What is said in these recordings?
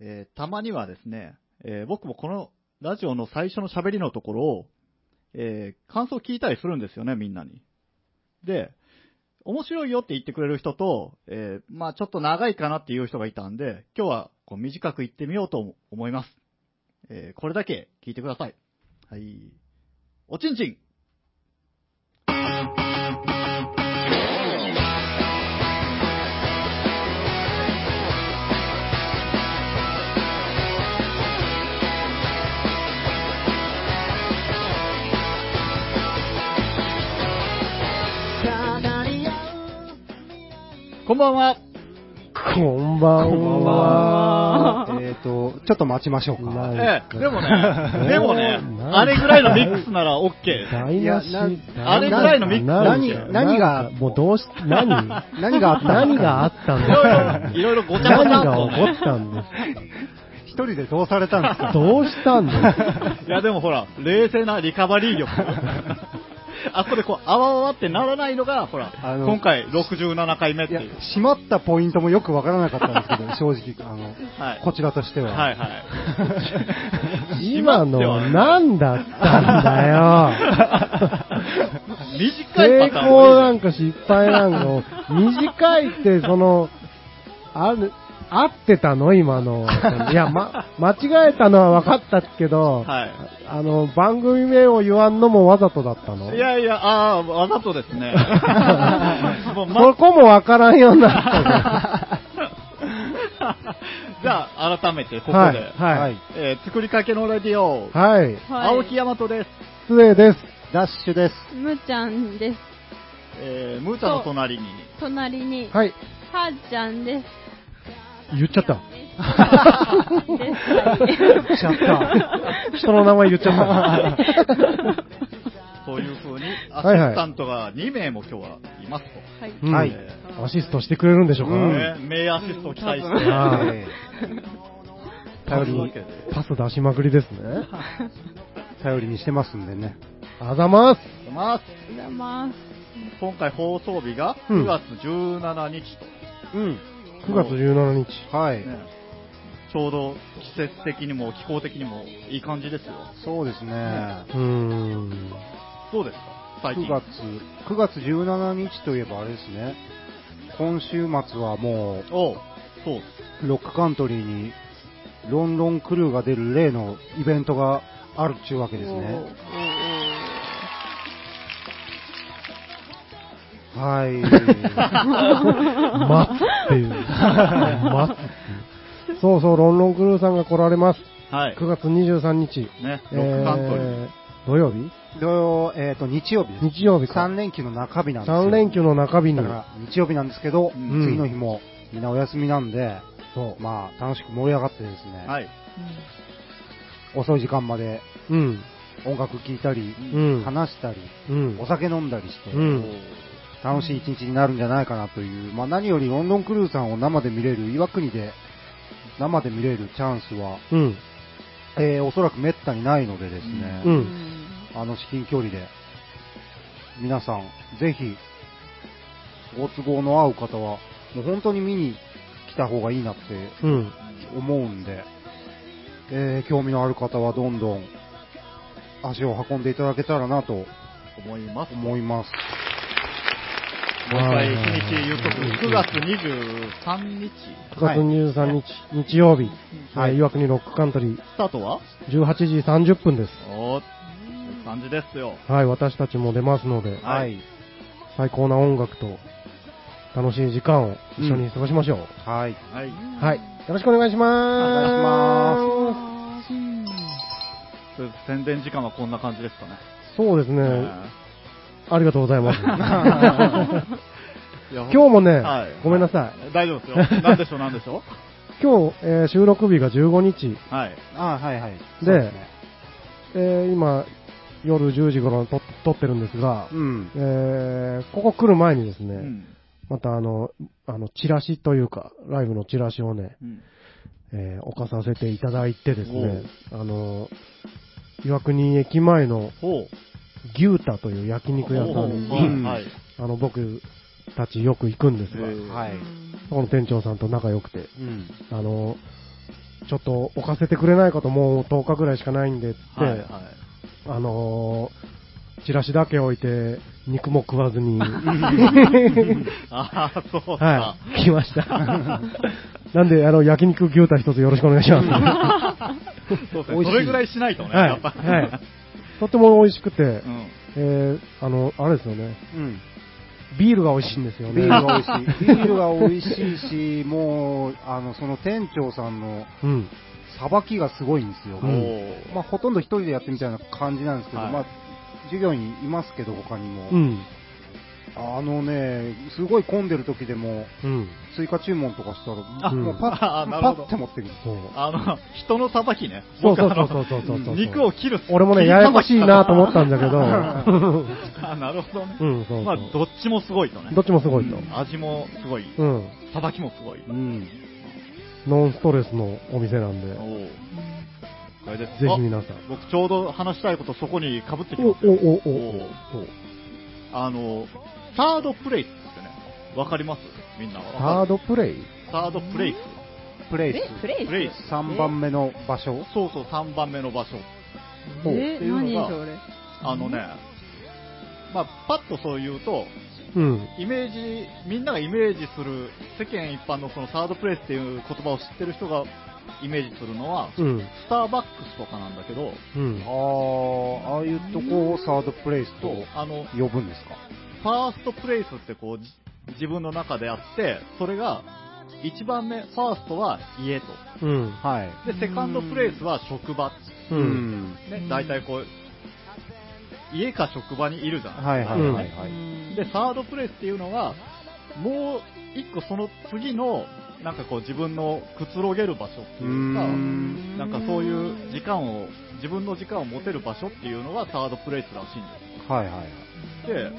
えーたまにはですね、えー僕もこのラジオの最初の喋りのところを、えー感想を聞いたりするんですよね、みんなに。で、面白いよって言ってくれる人と、えーまあちょっと長いかなっていう人がいたんで、今日はこう短く言ってみようと思います。えーこれだけ聞いてください。はい。おちんちんこんばんは。こんばんは。えっと、ちょっと待ちましょうか。なええ、でもね、でもねあれぐらいのミックスなら OK。台無あれぐらいのミックス。何何がもうどうし、何 何があったんですか。何があったんいですかろいろ、いろごちゃごちゃ何が起こったんです一人でどうされたんですか。どうしたんですか。いやでもほら、冷静なリカバリー力。あそこでこう、あわあわってならないのが、ほら、あの今回67回目っていう。、閉まったポイントもよくわからなかったんですけど、正直、あの、はい。こちらとしては。はいはい。今の何だったんだよ。短い成パターン功なんか失敗なんかも、短いって、その、ある、合ってたの？今の。いや、ま、間違えたのは分かったけど、はい。あの、番組名を言わんのもわざとだったの？いやいや、ああ、わざとですね。もそこも分からんようになった じゃあ、改めて、ここで、はい、はい、えー作りかけのレディオ、はい。青木大和です。失礼です。ダッシュです。むちゃんです。えー、ムーちゃんの隣に、隣に、はい。はーちゃんです。言っちゃった。言っちゃった。人の名前言っちゃった。そういう風に、アシスタントが2名も今日はいますと。はい。アシストしてくれるんでしょうか、うんね、名アシストを期待して、頼りに、パス出しまくりですね。ー頼りにしてますんでね。あざます。ます。おはようございます。今回放送日がうん9月17日と、うん。9月17日。はい。ねちょうど季節的にも気候的にもいい感じですよ。そうですね。うーん。どうですか？最近。9月、9月17日といえばあれですね。今週末はもおうそう。う、ロックカントリーに、ロンロンクルーが出る例のイベントがあるっちゅうわけですね。はい。待つっていう。待つっていう。そうそう、ロンロンクルーさんが来られます。はい。9月23日。ね、ロックカントリー。えー土曜日？土曜、えっ、と、日曜日です。日曜日か。3連休の中日なんですよ。3連休の中日にだ。から、日曜日なんですけど、うん次の日もみんなお休みなんで、そう。まあ、楽しく盛り上がってですね、はい。遅い時間までうん。音楽聴いたり、うん。話したり、うんお。酒飲んだりして、うん楽しい一日になるんじゃないかなという、まあ何よりロンドンクルーさんを生で見れる、岩国で生で見れるチャンスは、うん。えーおそらく滅多にないのでですね、う。うんん。あの至近距離で、皆さん、ぜひ、ご都合の合う方は、もう本当に見に来た方がいいなってうん。思うんで、えー興味のある方はどんどん足を運んでいただけたらなと思います。思います。もう一回日にち言うとく。9月23日。9月23日、日曜日、はいえー岩国ロックカントリー、スタートは？18時30分です。おー感じですよ。はい、私たちも出ますので、はい。最高な音楽と楽しい時間を一緒に過ごしましょう。はい。はい。はい。よろしくお願いします。お願いしとりあえず宣伝時間はこんな感じですかね。そうですね。ありがとうございます。今日もね、はいごめんなさい。大丈夫ですよ。なんでしょう、なんでしょ 今日、えー収録日が15日う。はい。あはいはい。でそうすねえー今、夜10時頃に撮撮ってるんですが、うん。えーここ来る前にですね、うん。またあの、あの、チラシというか、ライブのチラシをね、うん。えー置かさせていただいてですね、あの、岩国駅前の。牛太という焼肉屋さんはいに、はい。あの、僕たちよく行くんですが、えーはい。そこの店長さんと仲良くて、うん。あの、ちょっと置かせてくれないかともう10日ぐらいしかないんで、つって、はいはい。あのー、チラシだけ置いて、肉も食わずに、ああ、そうか。はい、来ました。なんで、あの、焼肉牛タン一つよろしくお願いします。そうですそれぐらいしないとね、はいやっぱ。はいとっても美味しくて、うん。えー、あの、あれですよね、うん。ビールが美味しいんですよね。ビールが美味しい。ビールが美味しいし、もう、あの、その店長さんのうん。さばきがすごいんですよ。うんまあ、ほとんど一人でやってみたいな感じなんですけど、はいまあ、授業にいますけど、他にも。うん。あのね、すごい混んでる時でも、うん。追加注文とかしたら、あもうパ あッ、なるほどパッて持ってくる。そう。あの、人のさばきね。そうそうそうそうそうそうそう。肉を切る。俺もね、ややこしいなと思ったんだけど、あ、なるほどね。うん、そうそう。まあ、どっちもすごいとね。どっちもすごいと。味もすごい。うん。さばきもすごい。うん。ノンストレスのお店なんで、おーこれです。ぜひあ皆さん。僕ちょうど話したいことそこに被ってきお、お、ますよ。お、お、おあの、サードプレイスってね、わかります？みんなサーは。ドプレイ？サードプレイス。プレイえプレイスプレイスス。3番目の場所？そうそう、3番目の場所。え？っていうのが何それ？あのね、まあ、パッとそう言うと、うん。イメージ、みんながイメージする、世間一般のそのサードプレイスっていう言葉を知ってる人がイメージするのは、うん。スターバックスとかなんだけど、うんあ。あ、ああいうとこをサードプレイスと呼ぶんですか？ファーストプレイスってこう、じ自分の中であって、それが、1番目、ファーストは家と。うん。はい。で、セカンドプレイスは職場。う。うんね、大体こう、家か職場にいるじゃん。はいはいはいはい。で、サードプレイスっていうのが、もう一個その次の、なんかこう自分のくつろげる場所っていうか、うなんかそういう時間を、自分の時間を持てる場所っていうのがサードプレイスらしいんではいはい。す。で、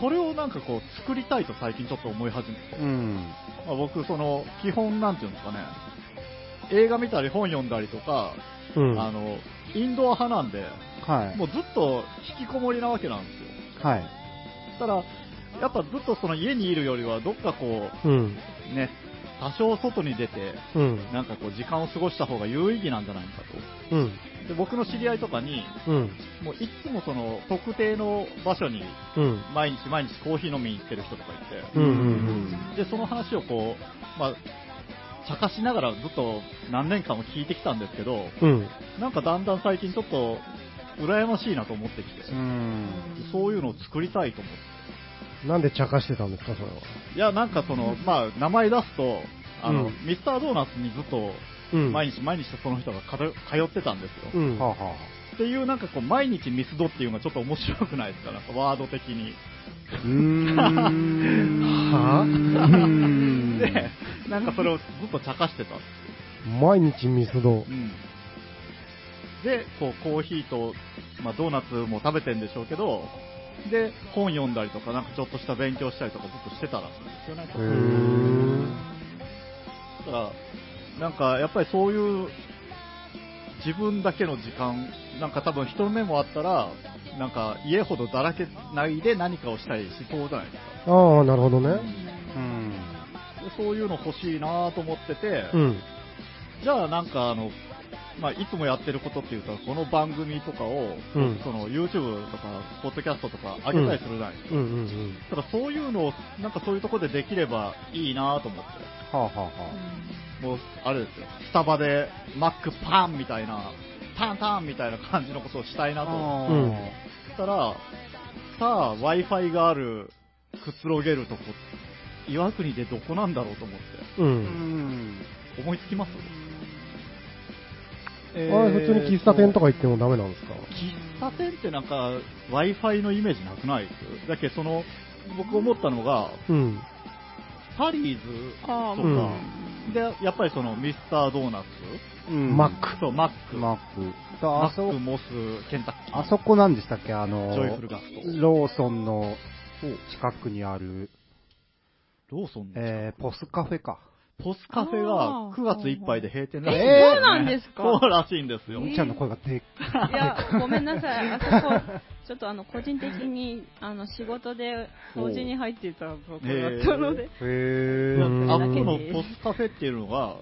それをなんかこう作りたいと最近ちょっと思い始めて、うん。まあ、僕その基本なんていうんですかね、映画見たり本読んだりとか、うん。あの、インドア派なんで、はい。もうずっと引きこもりなわけなんですよ。はい。ただ、やっぱずっとその家にいるよりは、どっかこうん。う、ね、多少外に出て、うん。なんかこう時間を過ごした方が有意義なんじゃないかうん。と。で、僕の知り合いとかに、うん。もういつもその特定の場所にうん。毎日毎日コーヒー飲みに行ってる人とかいうん。うん。て、で、その話をこう、まあ、茶化しながらずっと何年間も聞いてきたんですけど、うん。なんかだんだん最近ちょっと羨ましいなと思ってきて、うん。そういうのを作りたいと思って。なんで茶化してたんですか、それは。いや、なんかその、まあ、名前出すと、あの、うんミスタードーナツにずっと、うん。毎日毎日その人が通ってたんですよ。うん。はあはっていうなんかこう、毎日ミスドっていうのがちょっと面白くないですかなんかワード的に。あ。うーん。はあうーんで、なんかそれをずっと茶化してた。毎日ミスドう。ん。で、こう、コーヒーと、まあ、ドーナツも食べてんでしょうけど、で、本読んだりとか、なんかちょっとした勉強したりとかずっとしてたらしいんですよね。へーだから、なんかやっぱりそういう自分だけの時間、なんか多分人の目もあったら、なんか家ほどだらけないで何かをしたりしそうじゃないですか。ああ、なるほどね。うん。でそういうの欲しいなと思ってて、うん。じゃあなんかあの、まあ、いつもやってることっていうと、この番組とかを、うんその YouTube とか、ポッドキャストとか上げたりするじゃないですか。うんうんうん。ただそういうのを、なんかそういうところでできればいいなと思って。はあはあはもう、あれですよ、スタバでマックパンみたいな、タンタンみたいな感じのことをしたいなと思あ。うんったら、さあ、Wi-Fi がある、くつろげるとこ、岩国でどこなんだろうと思って、う。うんん。思いつきます？あれ、普通に喫茶店とか行ってもダメなんですか？喫茶店ってなんか、Wi-Fi のイメージなくないです？だけど、その、僕思ったのが、うん。タリーズあとうん。か、で、やっぱりそのミスタードーナツ、うん。マック。そう、マック、マック。マあそック、モス、ケンタッキー、あそこなんでしたっけ？あの、ジョイフルガスト。ローソンの近くにある、ローソンの、えー、ポスカフェか。ポスカフェがあー9月いっぱいで閉店らしいんえですよねそうなんですか？そうらしいんですよ。えみーちゃんの声がでっいや、ごめんなさい。あそこ、ちょっとあの、個人的に、あの、仕事で掃除に入っていたところだったので。へー。うんあそこのポスカフェっていうのが、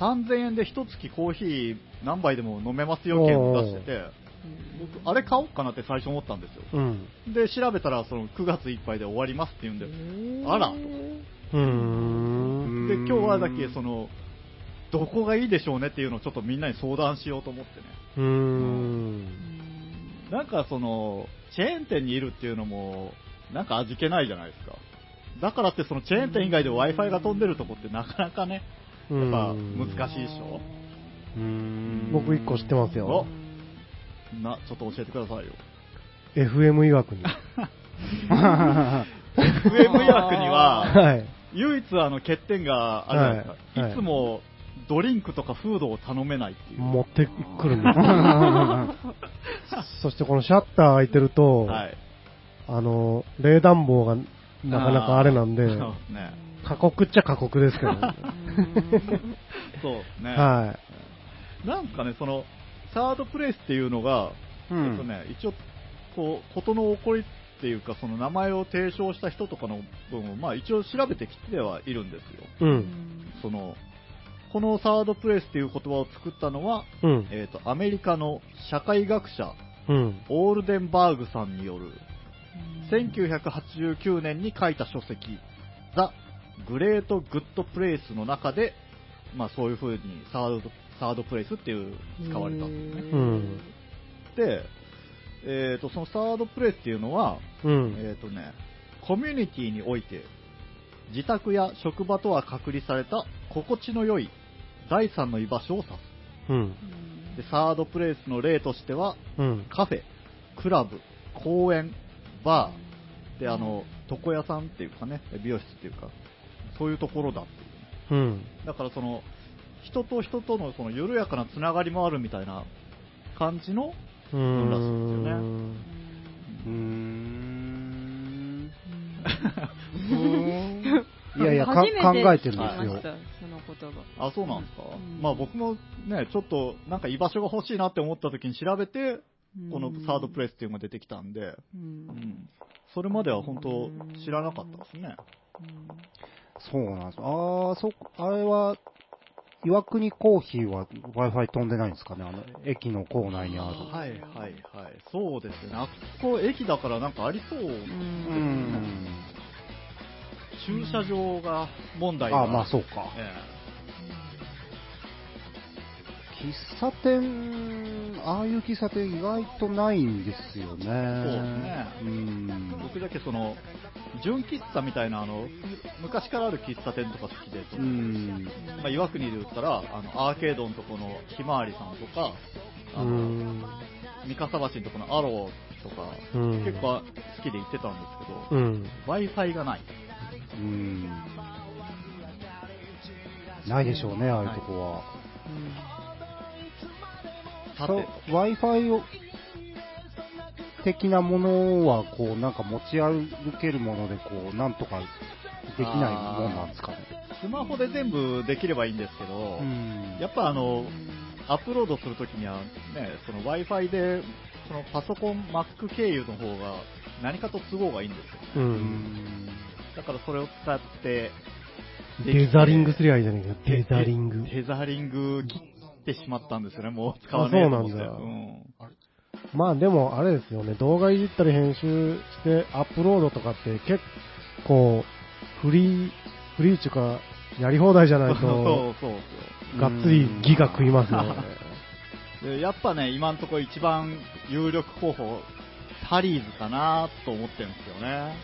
3000円で一月コーヒー何杯でも飲めますよ券を出してて、僕、あれ買おうかなって最初思ったんですよ。うん。で、調べたら、その9月いっぱいで終わりますって言うんで、あらと。うーん。で、今日はだけ、その、どこがいいでしょうねっていうのをちょっとみんなに相談しようと思ってね。うーん。なんかその、チェーン店にいるっていうのも、なんか味気ないじゃないですか。だからってそのチェーン店以外で Wi-Fi が飛んでるとこってなかなかね、やっぱ難しいでしょ。うーん僕一個知ってますよ。な、ちょっと教えてくださいよ。FM 曰くに。FM いわくには、はい。唯一あの欠点があるじゃないですか。はいはいいつもドリンクとかフードを頼めないっていう。持ってくるんです。そしてこのシャッター開いてると、はい。あの、冷暖房がなかなかあれなんで、ですね。過酷っちゃ過酷ですけど。はそうですね。い。なんかね、その、サードプレイスっていうのが、うんえっとね、一応、こう、ことの起こりっていうか、その名前を提唱した人とかの部分を、まあ一応調べてきてはいるんですよ。うん。その、このサードプレイスっていう言葉を作ったのは、うん。えっ、と、アメリカの社会学者、うん。オールデンバーグさんによる、1989年に書いた書籍、 The Great Good Place の中で、まあそういう風にサード、サードプレイスっていう使われたんですね。うん。で、えっ、と、そのサードプレイスっていうのは、うん。えっ、とね、コミュニティにおいて、自宅や職場とは隔離された心地の良い第三の居場所を指す。うん。で、サードプレイスの例としては、うん。カフェ、クラブ、公園、バー、で、あの、床屋さんっていうかね、美容室っていうか、そういうところだっていう。うん。だからその、人と人とのその緩やかなつながりもあるみたいな感じの、うんらしいんですよねん。うーん いやいや、考えてるんですよ。あ、そうなんですか、うんまあ僕もね、ちょっとなんか居場所が欲しいなって思った時に調べて、このサードプレイスっていうのが出てきたんで、ううんん。それまでは本当知らなかったですね。そうなんです。ああ、そ、あれは、岩国コーヒーは Wi-Fi 飛んでないんですかね？あの、駅の構内にある。はいはいはい。そうですよね。あそこ駅だからなんかありそう。う。うんん。駐車場が問題がああ、まあそうか。え喫茶店、ああいう喫茶店意外とないんですよね。そうですね。僕だけその、純喫茶みたいなあの、昔からある喫茶店とか好きで。まあ、岩国で言ったら、あの、アーケードのとこのひまわりさんとか、あうの、ん。三笠橋のとこのアローとか、うん結構好きで行ってたんですけど、うん。Wi-Fi がない。うん。ないでしょうね、ああいうとこは。Wi-Fi を的なものは、こう、なんか持ち歩けるもので、こう、なんとかできないもんなんですかね。スマホで全部できればいいんですけど、うんやっぱあの、アップロードするときには、ね、その Wi-Fi で、そのパソコン、Mac 経由の方が何かと都合がいいんですよ。う。うんん。だからそれを使って、デザリングすりゃいいじゃないか。デザリング。デザリングてしまったんですよね、もう使わねえと思って。あそうなんだうんまあでも、あれですよね、動画いじったり編集してアップロードとかって結構、フリー、フリーっていうか、やり放題じゃないそうと、そうそう。がっつりギガ食いますよね。でやっぱね、今のところ一番有力候補、タリーズかなと思ってるんですよね。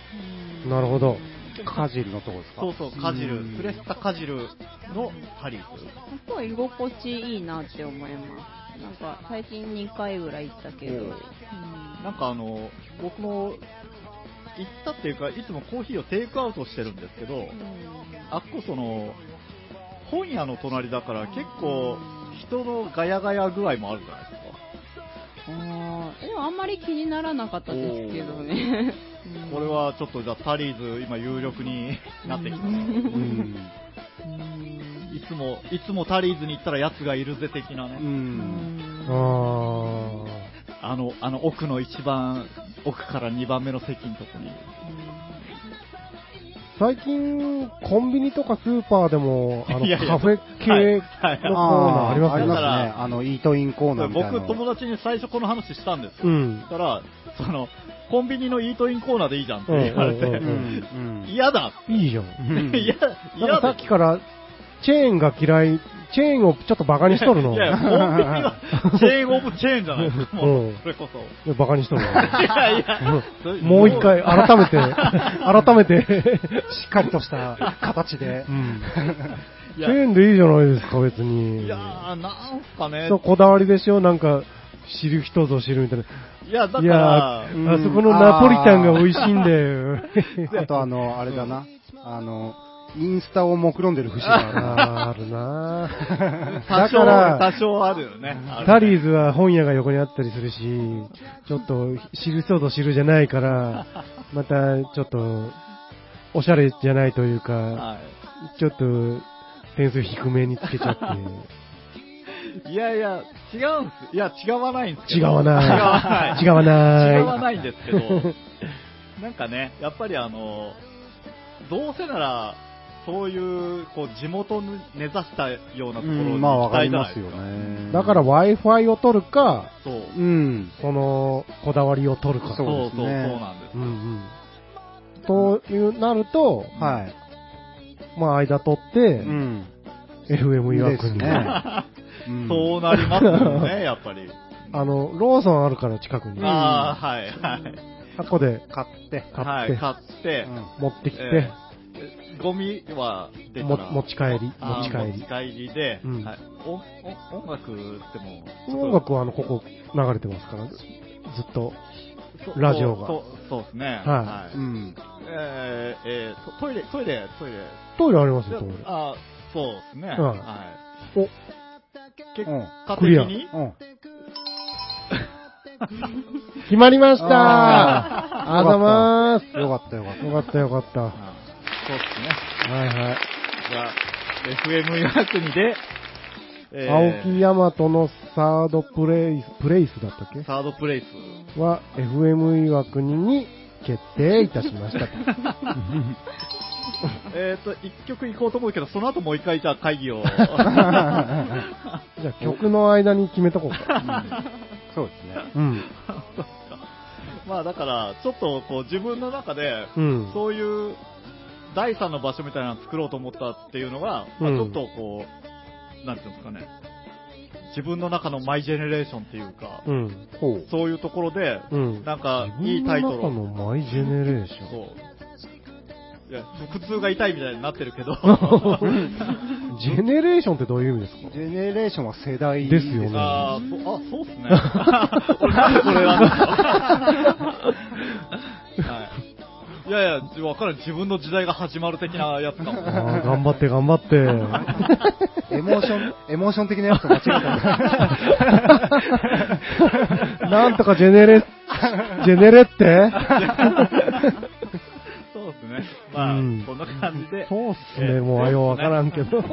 なるほど。カジルのとこですか？そうそう、カジルう、んプレスタカジルのタリーズ。すごい居心地いいなって思います。なんか最近2回ぐらい行ったけど。なんかあの、僕も行ったっていうか、いつもコーヒーをテイクアウトしてるんですけど、あっこその、本屋の隣だから結構人のガヤガヤ具合もあるじゃないですか。あーでもあんまり気にならなかったですけどね。うんこれはちょっとじゃあタリーズ今有力になってきたな。うん。うんいつも、いつもタリーズに行ったら奴がいるぜ的なう。ね。あーあの、あの奥の一番奥から2番目の席のとこに。最近、コンビニとかスーパーでも、あの、いやいやカフェ系のコーナーありますよね。あね。あの、イートインコーナーみたいなの。僕、友達に最初この話したんですよ。うんそ。したら、その、コンビニのイートインコーナーでいいじゃんって言われて、うんうんうんうん嫌だいいじゃん。う ん嫌、なん嫌だかさっきから、チェーンが嫌い、チェーンをちょっとバカにしとるの。いやいや、コンビニはチェーンオブチェーンじゃないですか、もうそれこそ。いやバカにしとるの。いやいや、もう一回、改めて、改めて、しっかりとした形でう。ん。チェーンでいいじゃないですか、別に。いやー、なんすかねそう、。こだわりでしょなんか、知る人ぞ知るみたいな。いや、だかいやら、ー、うんあそこのナポリタンが美味しいんだよ。あとあの、あれだな。あの、インスタを目論んでる節があるな。あーあるな多少、だから、多少あるよね。タリーズは本屋が横にあったりするし、ちょっと知る人ぞ知るじゃないから、またちょっと、おしゃれじゃないというか、はい。ちょっと点数低めにつけちゃって、いやいや、違うんです。いや、違わないんですけ違ど。わない。違違わわない。違わないんですけど、なんかね、やっぱりあの、どうせなら、そういう、こう、地元に根ざしたようなところにうん、まあ行きたわかりまいじゃないですよね。だから Wi-Fi を取るか、そう。うん。その、こだわりを取るか。そうそうそう、そうなんですう。んうん。という、なると、はい。まあ間取って、うん。FM いい予約に。ですね。うんそうなりますよね、やっぱり。あの、ローソンあるから近くに。ああ、はい、はい。箱で買って。買って、はい、買って、持ってきて、えーゴミは出たもら持ち帰り、持ち帰り。持ち帰りで、うんはい、おお音楽っても音楽はあの、ここ流れてますから、ずっと。そラジオがそうそうですね。はうん。えーえートトイレ、トイレ、トイレ。トイレありますよ、トイレ。あそうですね。はいはい。お、結うん果クリア的にうん。決まりましたあざまーす。よかったよかった。よかったよかった。はあそうですね。いはい。じゃあ、FM 予約にで、えー青木大和のサードプレイス、プレイスだったっけ？サードプレイス。は FM 岩国に決定いたしましたと。えっと、一曲行こうと思うけど、その後もう一回じゃあ会議を。じゃあ曲の間に決めとこうか。そうですね。うん。まあだから、ちょっとこう自分の中で、うん。そういう第三の場所みたいなのを作ろうと思ったっていうのが、まあうんちょっとこう、なんていうんですかね、自分の中のマイジェネレーションっていうか、うん。ほう。そういうところで、うん。なんかいいタイトル自分のを、中のマイジェネレーション。そう。いや、腹痛が痛いみたいになってるけど、ジェネレーションってどういう意味ですか？ジェネレーションは世代ですよねああ、そうっすね。俺なんでこれ はい。いやいや、わからん。自分の時代が始まる的なやつかも。あー頑張って頑張って。エモーション、エモーション的なやつと間違えた。なんとかジェネレ、ジェネレって？そうですね。まあ、うんこんな感じで。そうっすね、もうあようわからんけど。はい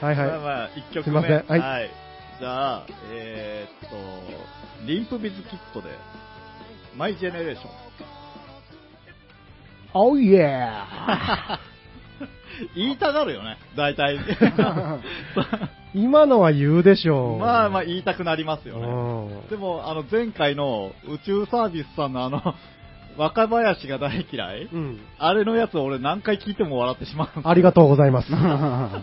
まあはまあ、一曲すい目。ませんはいじゃあ、えーっと、リンプビズキットで、マイジェネレーション。い。Oh yeah! 言いたがるよね、大体。今のは言うでしょう。まあまあ言いたくなりますよね。うんでも、あの、前回の宇宙サービスさんのあの、若林が大嫌いうん。あれのやつ俺何回聞いても笑ってしまう。ありがとうございます。あ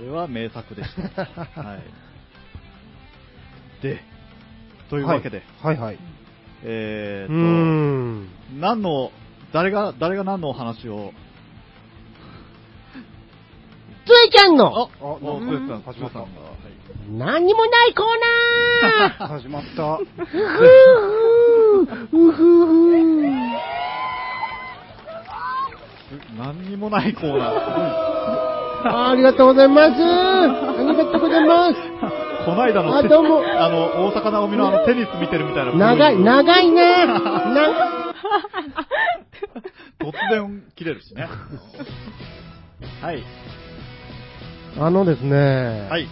れは名作でした。はい。で、というわけで、はいはい。うえーん。と、何の、誰が、誰が何のお話を、ついちゃんあの、お、そうですか、始まったさん何にもないコーナー始まった。ふふうふふ何にもないコーナー。ありがとうございます。ありがとうございます。この間のテあどうもあの、大阪なおみのあの、テニス見てるみたいな。長い、長いね。な 突然切れるしね。はい。あのですね、はい。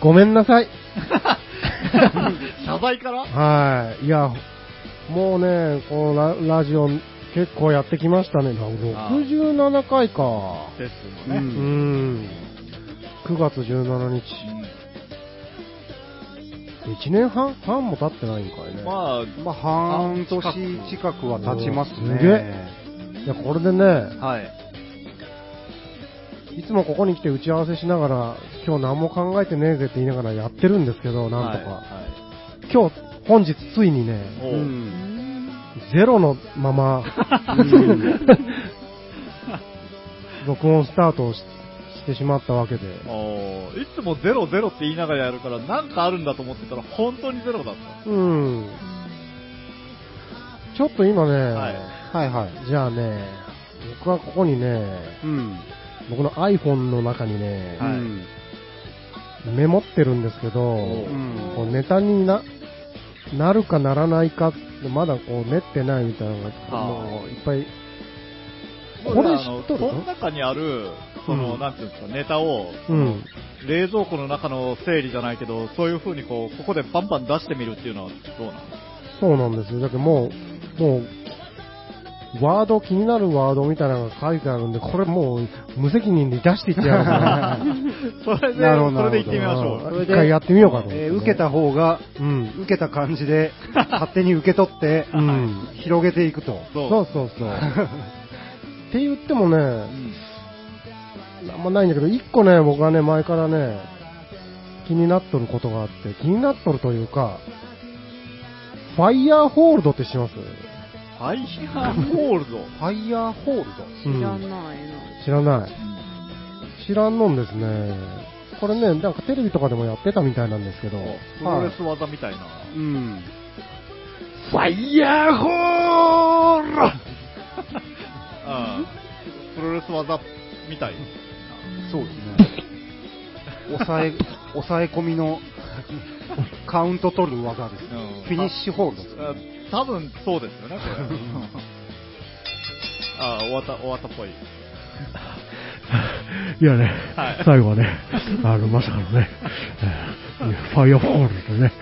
ごめんなさい。謝罪から？はい。いや、もうね、このララジオ結構やってきましたね。あ67回か。ですうよね。うんん。9月17日。1年半？半も経ってないんかいね。まあ、まあ、半年近くは経ちますすげね。いや、これでね、はい。いつもここに来て打ち合わせしながら、今日何も考えてねえぜって言いながらやってるんですけど、なんとか。はい今日、本日ついにね、おううん。ゼロのまま、うん 録音スタートをししてしまったわけで。いつもゼロゼロって言いながらやるから、なんかあるんだと思ってたら、本当にゼロだった。うん。ちょっと今ね、はいはいはい。じゃあね、僕はここにね、うん。僕の iPhone の中にね、はいうんメモってるんですけど、おこうネタにな、なるかならないかって、まだこう練ってないみたいなのが、あもういっぱい、ここれれあの、知っとるこの中にある、その、うんなんていうんですか、ネタを、うん。冷蔵庫の中の整理じゃないけど、そういう風にこう、ここでバンバン出してみるっていうのはどうなのそうなんですよ。だけどもう、もう、ワード、気になるワードみたいなのが書いてあるんで、これもう無責任に出していってやろう。それで、それで行ってみましょう。それで一回やってみようかとねえー受けた方が、うん。受けた感じで、勝手に受け取って、うん。広げていくと。そう。そうそうそう。って言ってもね、うんあんまないんだけど、一個ね、僕はね、前からね、気になっとることがあって、気になっとるというか、ファイヤーホールドって知ってます？ファイヤーホールド？ファイヤーホールド？知らないな。知らない。知らんのんですね。これね、なんかテレビとかでもやってたみたいなんですけど、プロレス技みたいな。うん。ファイヤーホールド うん。プロレス技みたい。そうですね。抑え、抑え込みのカウント取る技です。うんフィニッシュホールドです。あ多分そうですよね、これ。ああ、終わった、終わったっぽい。いやね、はい最後はね、あの、まさかのね、えーファイヤーホールドね、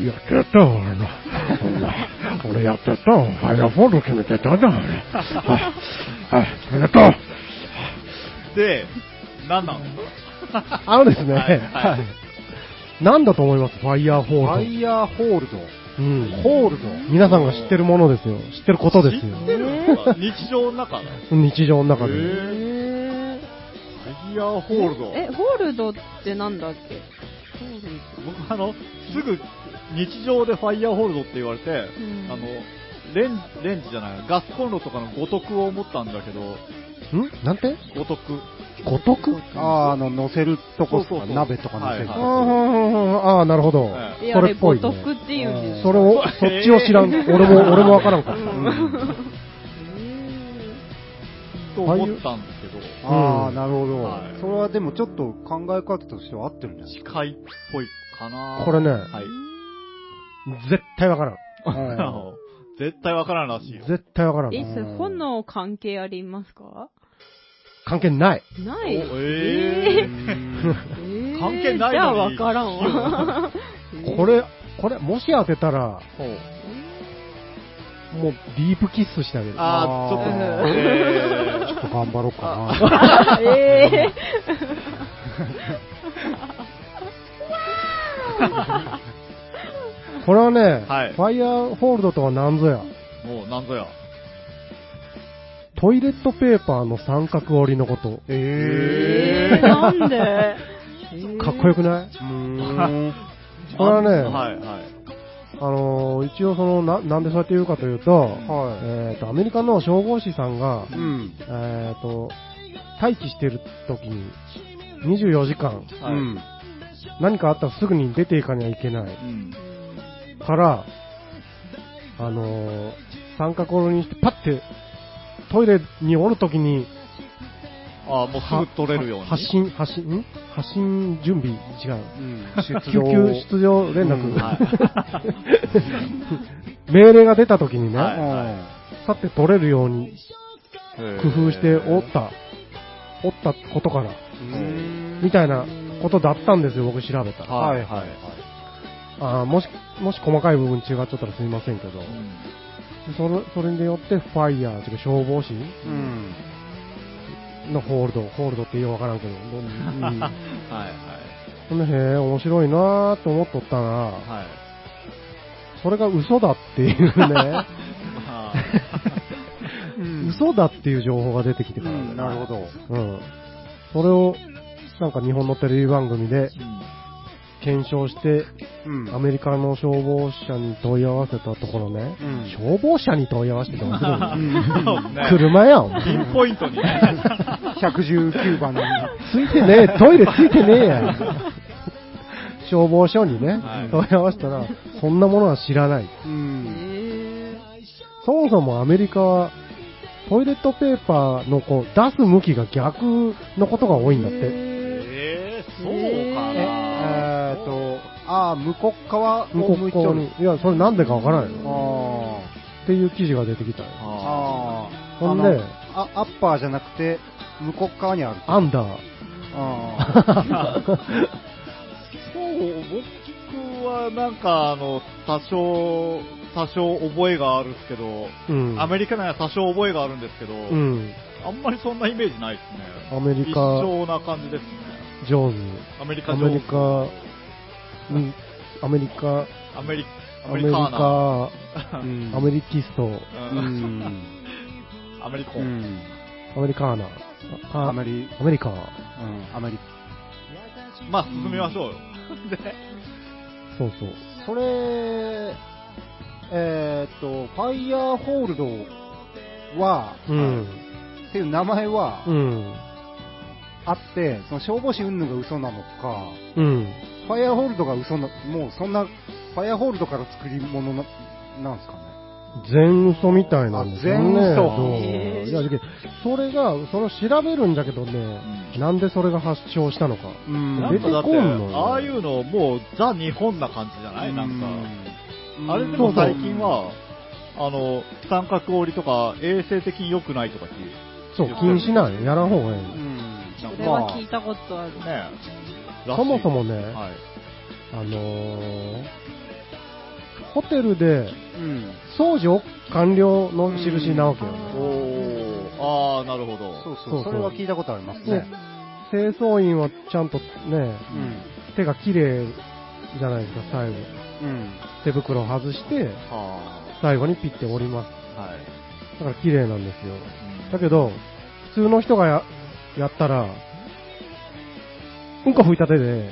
やってやったわ、俺の。俺やってやったわ、ファイヤーホールド決めてやったんだ、俺。はい、はい、ありがとう。で、何なの？あのですね、はいはいなんだと思います、ファイヤーホフールァイヤーホールド？ド。うん。ホールド？皆さんが知ってるものですよ。知ってることですよ知。ってる日常の中の？日常の中で。へえファイヤーホールド。え、ホールドってなんだっけ？ホール僕あの、すぐ日常でファイヤーホールドって言われて、んあの、レンレンジじゃない、ガスコンロとかの五徳を思ったんだけど、ん？なんて？五徳。五徳？ああ、あの、乗せるとこそうそうそう鍋とか乗せるとあこ。ーあー、なるほどえ。え、そあれ、れっぽいね。五徳って言うんですそれを、そっちを知らん。俺も、俺もわからんから。と思ったんですけど、ああ、うんなるほどはい。それはでもちょっと考え方としては合ってるんじゃないですか。近いっぽいかなこれね、はい。絶対わからん。絶対わからんらしいよ。絶対わからん。え、それ炎関係ありますか？関係ない。ない。関係ないのにじゃあわからんわ。これ、これ、もし当てたら、もうディープキッスしてあげる。あー、ちょっと、ちょっと頑張ろうかな。えこれはね、はいファイヤーホールドとは何ぞや。ー、もうなんぞや。トイレットペーパーの三角折りのこと。ー、えー、なんで？かっこよくない？うん。これはねはい、はい。あのー一応そのな、なんでそうやって言うかというと、はえっ、と、アメリカの消防士さんがい。、うん。えっ、と、待機してる時に、24時間、はいうん。何かあったらすぐに出ていかにゃいけないうん。から、あのー三角折りにしてパッて、トイレにおる時に、あー、もうすぐ取れるように？発信、発信、ん？発信準備、違う。うん。救急出動連絡、うんはい。命令が出た時にね、はいさって取れるように工夫して折っおた、折ったことから、うんみたいなことだったんですよ、僕調べたら。はい、はい。はいあーもし、もし細かい部分違っちゃったらすみませんけど。うんでそれそれによって、ファイヤー、というか消防士うん。のホールド、ホールドってようわからんけど、ど うんはいはい。ほんで、へえ、面白いなーって思っとったら、はい。それが嘘だっていうね、まあうん嘘だっていう情報が出てきてうからね、ん、なるほど。うん。それを、なんか日本のテレビ番組でうん検証して、うん。アメリカの消防車に問い合わせたところね、うん消防車に問い合わせてどうするの？そうですね。車やん。ピンポイントにね。119番に。ついてねえ、トイレついてねえや。消防署にね、はい問い合わせたら、そんなものは知らない。うん。えそもそもアメリカは、トイレットペーパーのこう出す向きが逆のことが多いんだって。えー、そう？ああ、向こう側向を向いとるこう側に。。いや、それなんでかわからないあのあ。っていう記事が出てきたよ。あああ。ほんであのあ、アッパーじゃなくて、向こう側にある。アンダー。あそう、僕はなんか、あの、多少、多少覚えがあるんですけど、うん。アメリカには多少覚えがあるんですけど、うん。あんまりそんなイメージないですね。アメリ一カ、緒な感じですね。上手。アメリカアメリカ、うん、アメリカ、アメリアアメリメリカーナ。カ、あ。うんアメリキスト、ううんん。アメリコン。うん。アメリカーナ、あアメリ、アメリカ、うん、アメリまあ、進みましょうよ。で、そうそう。それ、えーっと、ファイヤーホールドは、うん。っていう名前はうん。あって、その消防士云々が嘘なのか、うん。ファイヤーホールドが嘘な、もうそんな、ファイヤーホールドから作り物ななんですかね。全嘘みたいなんですよね。あ全嘘いや、それが、それを調べるんだけどね、うんなんでそれが発症したのか。うん出てこんのよああいうのもうザ日本な感じじゃない？なんか。うんあれでも最近は、あの、三角折りとか衛生的に良くないとかっていう。そう、禁止なんよやらん方がいい。うん、それは聞いたことある。ねそもそもね、はい。あのー、ホテルでうん。掃除を完了の印なわけよね。おー、あー、なるほど。そうそう、そうそうそれは聞いたことありますねね。清掃員はちゃんとね、うん。手が綺麗じゃないですか、最後。うん。手袋を外して、は最後にピッて折ります。あ。はい。だから綺麗なんですよ。うんだけど、普通の人がややったら、うん。こ拭いた手で、うん。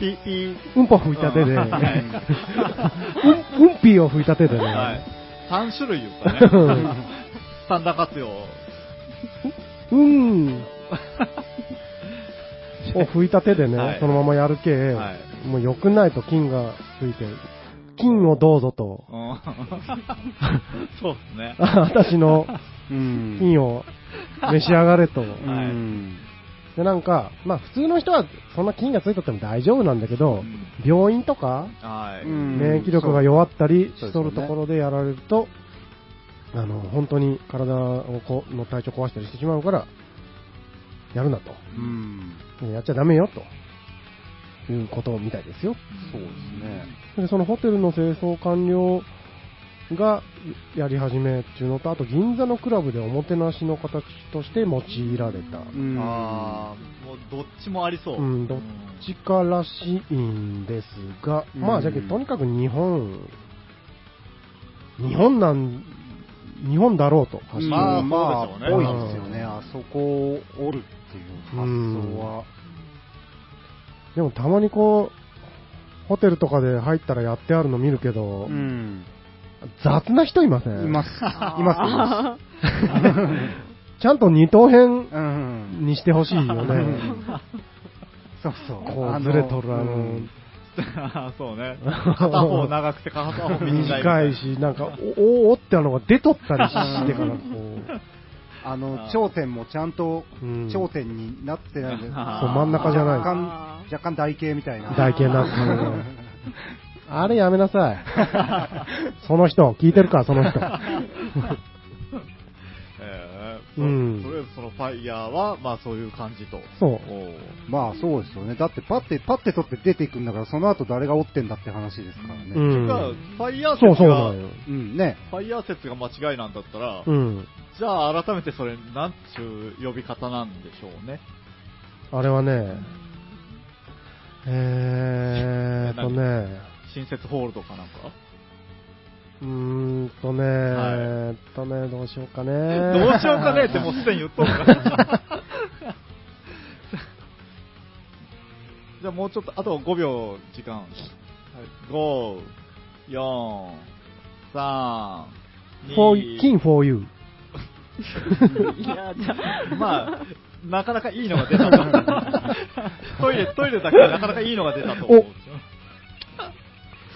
ピピー。うん。ぽ拭いた手で、ううん。ん、うん。ぴーを拭いた手でね、はい。3種類言ったね。三打活用。うん、を拭いた手でね、はいそのままやるけ、はい。もう良くないと菌がついて、菌をどうぞと、うん。そうですね。私のうん。菌を召し上がれと。うん。で、なんか、まあ普通の人はそんな菌がついとっても大丈夫なんだけど、病院とか、はい。うん免疫力が弱ったりしとるところでやられると、あの、本当に体をこの体調壊したりしてしまうから、やるなと。うん。やっちゃダメよ、ということみたいですよ。そうですね。で、そのホテルの清掃完了がやり始めっていうのと、あと銀座のクラブでおもてなしの形として用いられた。うん。あー、もうどっちもありそう。うん、どっちからしいんですが、うんまあ、じゃけとにかく日本、日本なん、日本だろうと、うんまあまあ、そうでしょうね多いですよね。あそこを折るっていう発想は。でもたまにこう、ホテルとかで入ったらやってあるの見るけど、うん。雑な人いませんいます。います？ちゃんと二等辺うん。にしてほしいようんね。そうそう。こうずれとるあの、うんそうね。片方長くて片方短い。短いし、なんか、おおおってあのが出とったりしてから、こ あの、頂点もちゃんとう、うん、頂点になってないんで、あそう真ん中じゃない若干、若干台形みたいな。台形になってる あれやめなさい。その人、聞いてるか、その人。えうんとりあえずそそのファイヤーは、まあそういう感じと。そう。まあそうですよね。だってパッて、パッて取って出ていくんだから、その後誰が追ってんだって話ですからね。うん。がファイヤーそう説が、そうなんよ。うん、ね。ファイヤー説が間違いなんだったら、うん。じゃあ改めてそれ、なんちゅう呼び方なんでしょうね。あれはね、えーっとね、新設ホールドかなんか？うーんとね、はいえーっとね、どうしようかね。どうしようかね？ってもうすでに言っとるから。じゃあもうちょっと、あと5秒時間。はい、5、4、3、for, 2、king for you. いや、じゃあ、まあ、なかなかいいのが出たと。トイレ、トイレだけでなかなかいいのが出たと思う。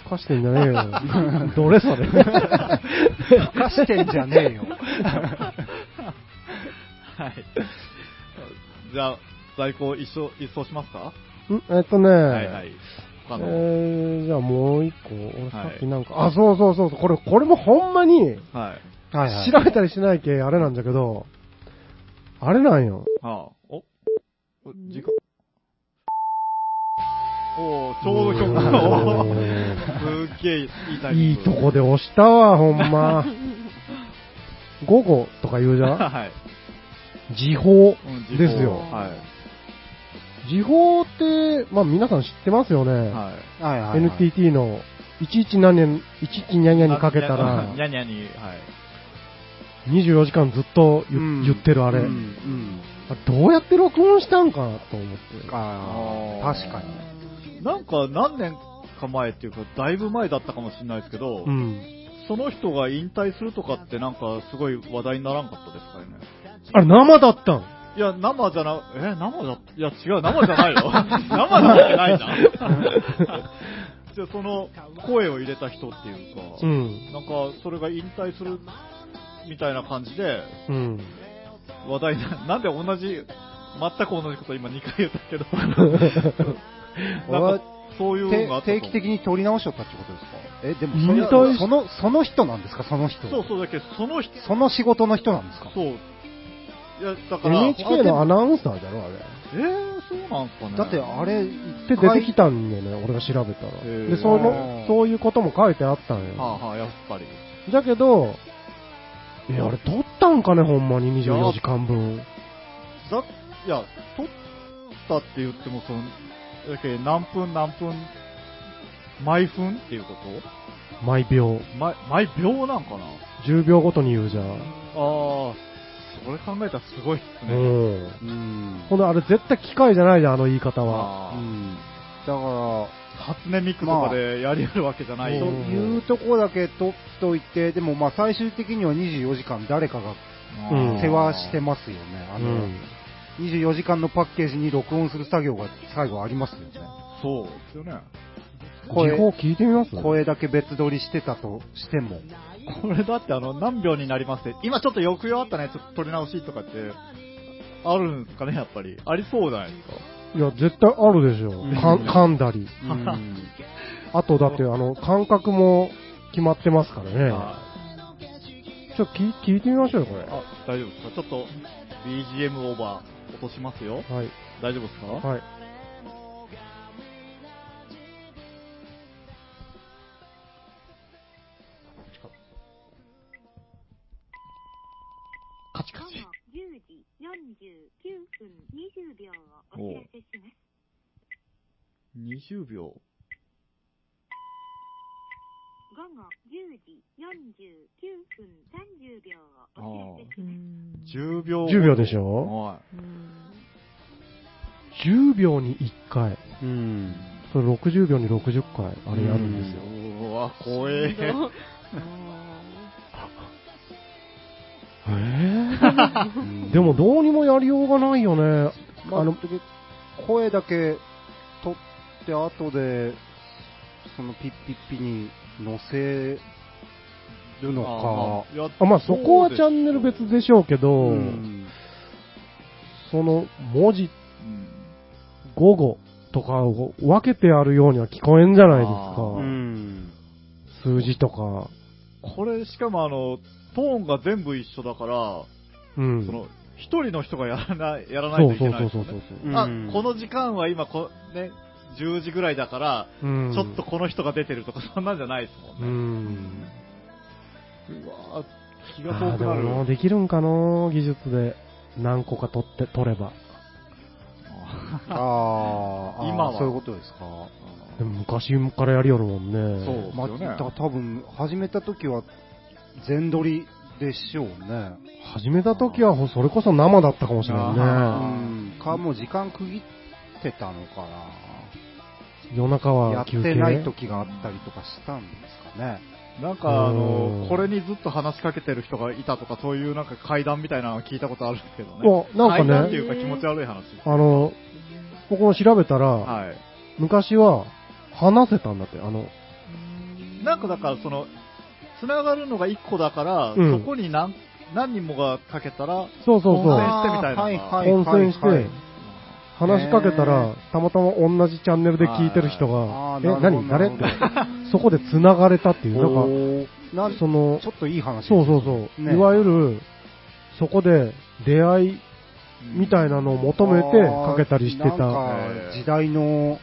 ふかしてんじゃねえよ。どれそれ。ふかしてんじゃねえよ。はい。じゃあ、在庫一緒、一掃しますか？んえっとね、はいはい。他の、えー、じゃあもう一個、俺さはいっきなんか、あ、そうそうそうそう、これ、これもほんまに、はい。はいはい。調べたりしないけ、あれなんだけど、あれなんよ。はあ、お、お時間？おーちょ うど曲が、おーすっげえいいタイミング。いいとこで押したわ、ほんま。午後とか言うじゃん？はい。時報うん時報ですよ。はい。時報って、まあ皆さん知ってますよね。はい。はいはいはい。NTT の、いちいち何年、いちいちにゃにゃにかけたらに、ゃにゃに、はい。24時間ずっと言,、うん言ってるあれ、うんうん。あれどうやって録音したんかなと思って。ああ、確かに。に。なんか何年か前っていうか、だいぶ前だったかもしれないですけど、うん。その人が引退するとかってなんかすごい話題にならんかったですかね。あれ生だったん？いや、生じゃな、え、生だ、いや、違う、生じゃないよ。生なわけないじゃん。じゃあ、その、声を入れた人っていうか、うん。なんか、それが引退するみたいな感じで、うん。話題な、なんで同じ、全く同じこと今2回言ったけど、なんか、そういうのがあったと定期的に取り直しとったってことですか？え、でも引それ退その、その人なんですか？その人。そうそうだけど、その人、その仕事の人なんですか？そう。いや、だから、NHK のアナウンサーだろ、あれ。えー、そうなんすかね。だってあれ、って出てきたんよね、俺が調べたら。へーで、その、そういうことも書いてあったんよ。はあはあ、やっぱり。だけど、え、あれ撮ったんかね、ほんまに？24時間分。だ、いや、撮ったって言っても、その、だけど何分何分、毎分っていうこと？毎秒。毎、毎秒なんかな？10秒ごとに言うじゃん。ああ、それ考えたらすごいっすね。うん。うん。ほんで、あれ絶対機械じゃないじゃん、あの言い方は。うん。だから、初音ミクとかでやりやるわけじゃない。そういうとこだけ取っといて、でもまあ最終的には24時間誰かが世話してますよね。あの、うん。24時間のパッケージに録音する作業が最後ありますよね。そうですよね。声聞いてみます？声だけ別撮りしてたとしても。これだってあの、何秒になりますって、今ちょっと抑揚あったね、ちょっと撮り直しとかって、あるんですかね、やっぱり。ありそうじゃないですか。いや、絶対あるでしょ。かん噛んだり。うんあと、だって、あの、間隔も決まってますからね。はちょっと聞聞いてみましょうよ、これ。いあ、大丈夫ですか？ちょっと、BGM オーバー落としますよ。はい。大丈夫ですか？はい。カチカチ。午後10時49分20秒をお知らせします。20秒。午後10時49分30秒をお知らせします。10秒。10秒でしょ？は10秒に1回。うん。それ60秒に60回、あれやるんですよ。い。うわ、怖え。えー、でもどうにもやりようがないよね。まあ、あの、声だけ取って後で、そのピッピッピに載せるのあいやあまあそこはチャンネル別でしょうけか。ど、うんその文字、うん午後とかを分けてあるようには聞こえんじゃないですあか。うん。数字とか。これ、しかもあの、トーンが全部一緒だから、うん。その、一人の人がやらない、やらないといけないですそう。そうそうそうあうん、この時間は今こ、ね、10時ぐらいだから、うんちょっとこの人が出てるとか、そんなんじゃないですもうんね。ん。うわぁ気が遠くなる。できるんかな技術で何個か取って、取れば。ああ、今はそういうことですか。でも昔からやりよるもんね。そうですまあ、よね多分、始めた時は、全撮りでしょうね。始めた時はそれこそ生だったかもしれうないね。ん。か、もう時間区切ってたのか夜中な。やは休憩？ってない時があったりとかしたんですかね。なんかあうんの、これにずっと話しかけてる人がいたとか、そういうなんか階段みたいなのを聞いたことあるんですけどね。おなんかね階段っていうか気持ち悪い話。あの、僕も調べたら、はい。昔は話せたんだって。あの、なんかだからその、繋がるのが1個だから、うんそこに何何人もがかけたら、そうそうそう。混戦してみたいなはいはいはいはい話しかけたへら、たまたま同じチャンネルで聞いてる人あが、え、何？誰？って、そこで繋がれたっていう、なんか、そのち、ょっといい話そうそうそう、ねいわゆる、そこで出会いみたいなのを求めてかけたりしてた。時代の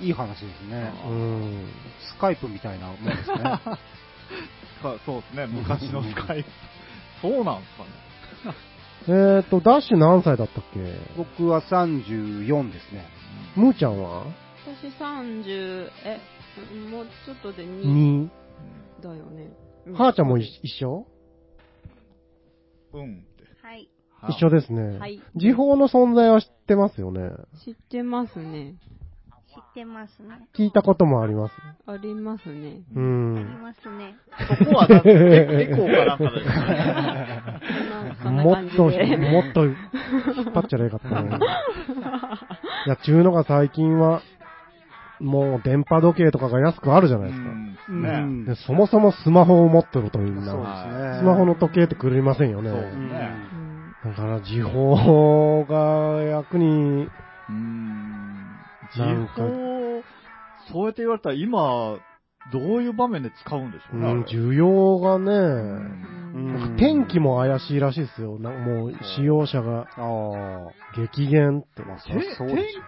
いい話ですね。うん。スカイプみたいなもんですね。かそうですね、昔のスカイプ。そうなんですかね。えーと、ダッシュ何歳だったっけ？僕は34ですね。ムーちゃんは？私30、え、うんもうちょっとで2 ?2。だよね。はーちゃんも一一緒？うんって。はい。一緒ですね。はい時報の存在は知ってますよね。知ってますね。知ってますね。聞いたこともあります。ありますね。うありん。ますね。そこはだってエコーかなんかですね。もっと、感じで。もっと、引っ張っちゃえばよかったね。いや、ちゅうのが最近は、もう電波時計とかが安くあるじゃないですか。うんねうんでそもそもスマホを持ってるとみんそうな。ね。スマホの時計って狂いませんよね。ねうんだから時報が役に、うーん。時なんか報、そうやって言われたら今、どういう場面で使うんでしょううね。あれん、需要がね、うん天気も怪しいらしいですよ。なもう使用者がああ。激減って。ま天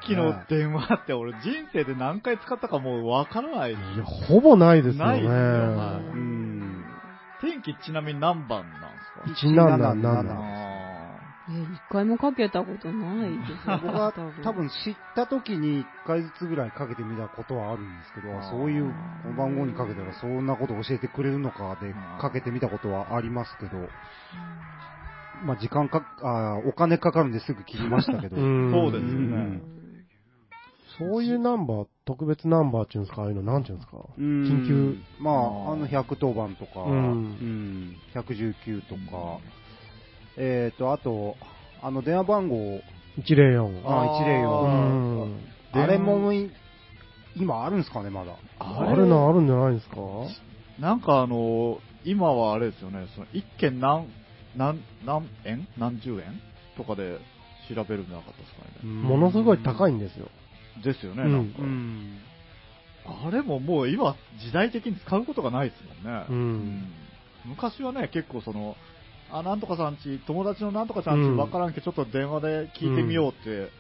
気の電話って俺人生で何回使ったかもうわからない。いや、ほぼないですよないですよね。はいうん。天気ちなみに何番なんですか？1777あえ、一回もかけたことないですよ。僕は多分。知った時に1回ずつぐらいかけてみたことはあるんですけどそういうこの番号にかけたらそんなこと教えてくれるのかでかけてみたことはありますけど、まあ時間か、あーお金かかるんですぐ切りましたけど、うん。そうですよね。うん。そういうナンバー、特別ナンバーっていうんですか、ああいうの、なんていうんですか？うん。緊急。まあ、あの110番とか、うん。うん。119とか、えっ、と、あと、あの電話番号、104。ああーう104、ん。あれもい今あるんですかね、まだ？あるのあるんじゃないですか？なんかあの、今はあれですよね、その一件何、何、何円？何十円？とかで調べるんじゃなかったですかね。ものすごい高いんですよ。ですよね、うんなんかうん。あれももう今、時代的に使うことがないですもんね。うん昔はね、結構その、あ、なんとかさんち、友達のなんとかさんちうんわからんけど、ちょっと電話で聞いてみようって、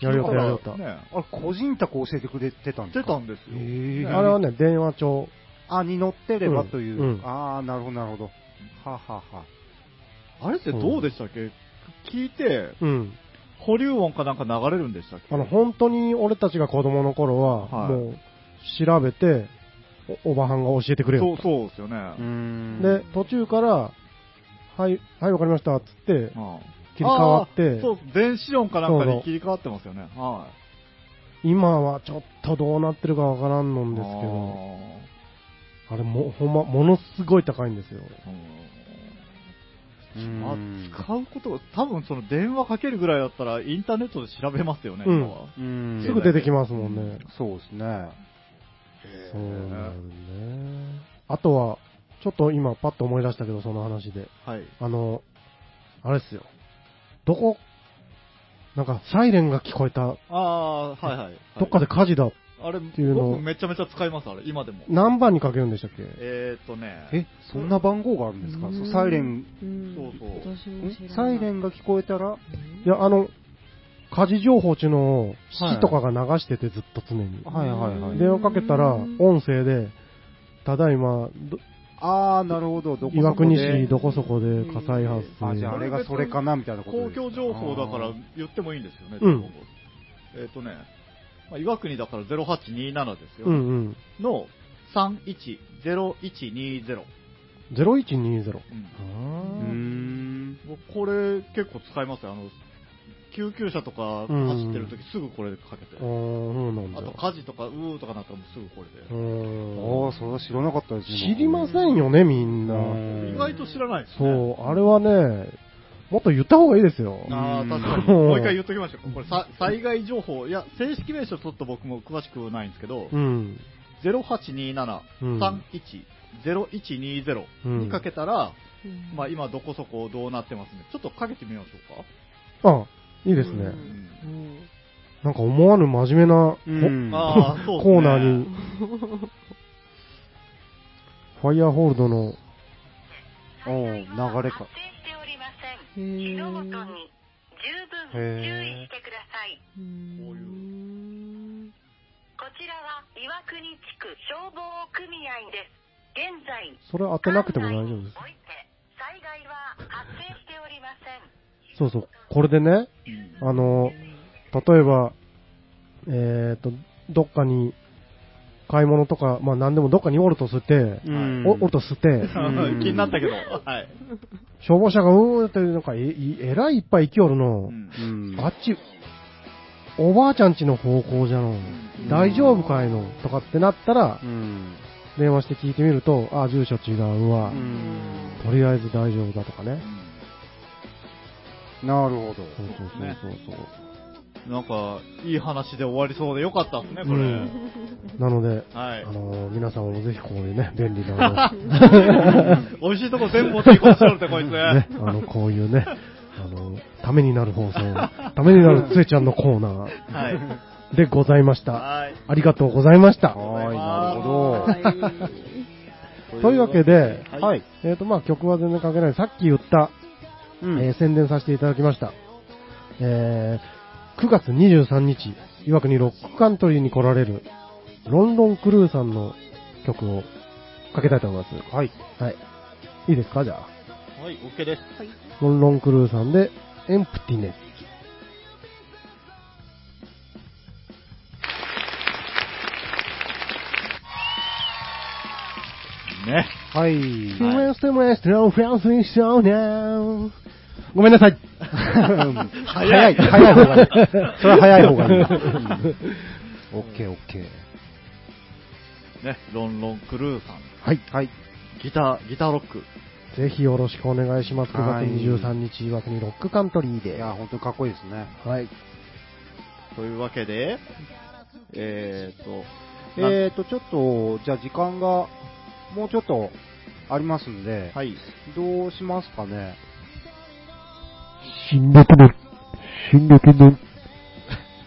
やりよったやりよった。ね、あれ、個人宅教えてくれてたんですか？出たんですよ。あれはね、電話帳。あ、に乗ってればという。うんうんああ、なるほど、なるほど。ははは。あれってどうでしたっけ？聞いて、うん。保留音かなんか流れるんでしたっけ？あの、本当に俺たちが子供の頃は、はいもう、調べて、おおばはんが教えてくれよそう、。そうですよね。んで、途中から、はい、はい、わかりました、つって、うん切り替わってそう、電子音かなんかに切り替わってますよね。は今はちょっとどうなってるかわからんのんい。ですけど、あれも、ほんま、ものすごい高いんですよ。まあ、使うこと、多分その電話かけるぐらいだったらインターネットで調べますよね、うん今は。うんすぐ出てきますもんね。そうですね。そうなんね。あとは、ちょっと今パッと思い出したけど、その話で。はい。あの、あれっすよ。どこ、なんか、サイレンが聞こえた、ああ、はいはい。どっかで火事だ。あれ、ていうのを僕めちゃめちゃ使います、あれ、今でも。何番にかけるんでしたっけ？えーっとね、え、そんな番号があるんですか、サイレン、うんそうそう。私も知らない。サイレンが聞こえたら、いや、あの、火事情報っていうのを、市とかが流しててずっと常に。はいはいはい。電話かけたら、音声で、ただいま、どあー、なるほど、どこそこで岩国市どこそこで火災発生。あ、じゃああれがそれかなみたいなこと公です共情報だから言ってもいいんですよね、うんえっ、とね、まあ、岩国だから0827ですよ。うんうん。の310120。0120。うんうーん。僕これ結構使いますよ。あの、救急車とか走ってる時すぐこれでかけて。あと。火事とかうーとかなったらもうすぐこれうで。んああ、それは知らなかったですね。知りませんよね、みんな。うん意外と知らないですそね。う、あれはね、もっと言った方がいいですよ。ああ、うん確かに。もう一回言っときましょうか。これさ、災害情報、いや、正式名称ちょっと僕も詳しくないんですけど、うん。0827-31-0120うんにかけたら、うんまあ今どこそこどうなってますね。ちょっとかけてみましょうか。あ、いいですね。なんか思わぬ真面目な。コーナーに、ファイヤーホールドの、おう流れか。発生しておりません。へー火の元に十分注意してください。うんこういうこちらは岩国地区消防組合です。現在、それ当てなくても大丈夫です。おいて災害は発生しておりません。そうそう。これでね、うんあの、例えば、えっ、と、どっかに、買い物とか、まあ何でもどっかにおるとして、うんおおるとして、う ん気になったけど、はい。消防車がうーって、なんかえ、いえらいいっぱい行きおるのう。んうんあっち、おばあちゃんちの方向じゃの。ん大丈夫かいのとかってなったらう、ん。電話して聞いてみると、あ、住所違うわう。ん。とりあえず大丈夫だとかね。なるほど。そうそうそうそう。なんか、いい話で終わりそうでよかったですね、これ。うんなので、はいあ。の皆さんもぜひここでね、便利な 美味しいとこ全部持っていこうとしって、こいつ。ね、あの、こういうね、あの、ためになる放送、ためになるつえちゃんのコーナはい。ーでございました。はい。ありがとうございました。はい、なるほはい というわけで、ど。はい。えっ、と、まあ曲は全然関係ない。さっき言った、うんえー宣伝させていただきました。えー9月23日、岩国ロックカントリーに来られる、ロンロンクルーさんの曲をかけたいと思います。はい。はい。いいですかじゃあ。はい、OK です。ロンロンクルーさんで、エンプティネス。ね。はい。フェステムエストロフェスイショーナウごめんなさい。早い、早い方がいい。それは早い方がいい。オッケーオッケー。ね、ロンロンクルーさん。はい。はい。ギター、ギターロック。ぜひよろしくお願いします。9はい月23日、岩国ロックカントリーで。いや、本当にかっこいいですね。はい。というわけで、えーと、えーと、ちょっと、じゃあ時間が、もうちょっとありますんで、はい。どうしますかね？進撃の、進撃の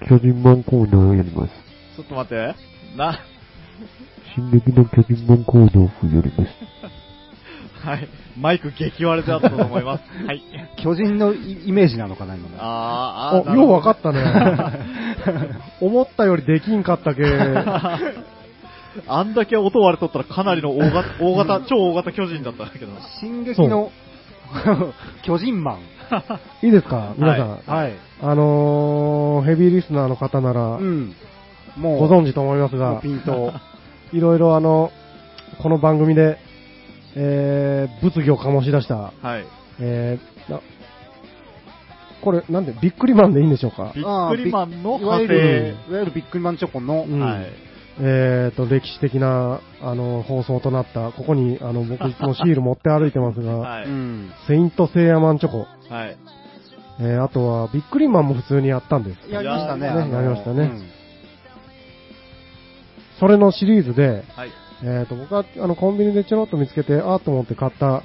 巨人マンコーナーをやります。ちょっと待って。な、進撃の巨人マンコーナーをやります。はい。マイク激割れだったと思います。はい。巨人のイイメージなのかな、今の。あー、あようわかったね。思ったよりできんかったけ。あんだけ音割れとったらかなりの大型、大型、超大型巨人だったんだけどな。進撃の 巨人マン。いいですか？皆さん。はいはい。あのー、ヘビーリスナーの方ならう、ん。もう、ご存知と思いますもがう、ピント。いろいろあの、この番組で、えー、物議を醸し出した、はい。えー、なこれ、なんで、ビックリマンでいいんでしょうか？ビックリマンのいわ派ゆる、生。いわゆるビックリマンチョコの、うんはい。えーと、歴史的な、あの、放送となった、ここに、あの、僕いつも シール持って歩いてますが、はい。うん。セイントセイヤマンチョコ、はい。えー、あとは、ビックリマンも普通にやったんです。やりましたね。やりましたねうんそれのシリーズで、はい。えーと、僕は、あの、コンビニでちょろっと見つけて、あーと思って買った